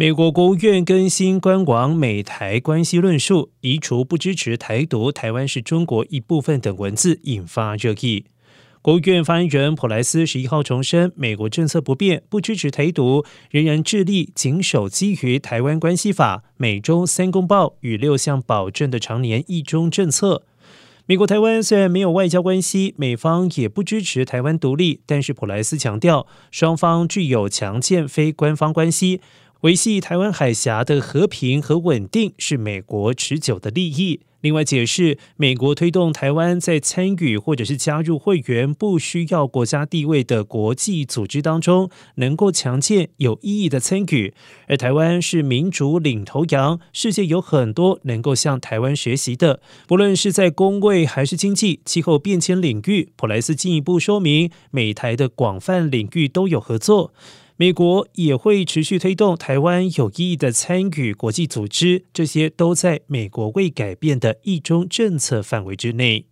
美国国务院更新官网美台关系论述，移除不支持台独、台湾是中国一部分等文字，引发热议。国务院发言人普莱斯十一号重申，美国政策不变，不支持台独，仍然致力谨守基于《台湾关系法》、美中三公报与六项保证的常年一中政策。美国台湾虽然没有外交关系，美方也不支持台湾独立，但是普莱斯强调，双方具有强健非官方关系。维系台湾海峡的和平和稳定是美国持久的利益。另外，解释美国推动台湾在参与或者是加入会员不需要国家地位的国际组织当中，能够强健有意义的参与。而台湾是民主领头羊，世界有很多能够向台湾学习的，不论是在工位还是经济、气候变迁领域。普莱斯进一步说明，美台的广泛领域都有合作。美国也会持续推动台湾有意义的参与国际组织，这些都在美国未改变的一中政策范围之内。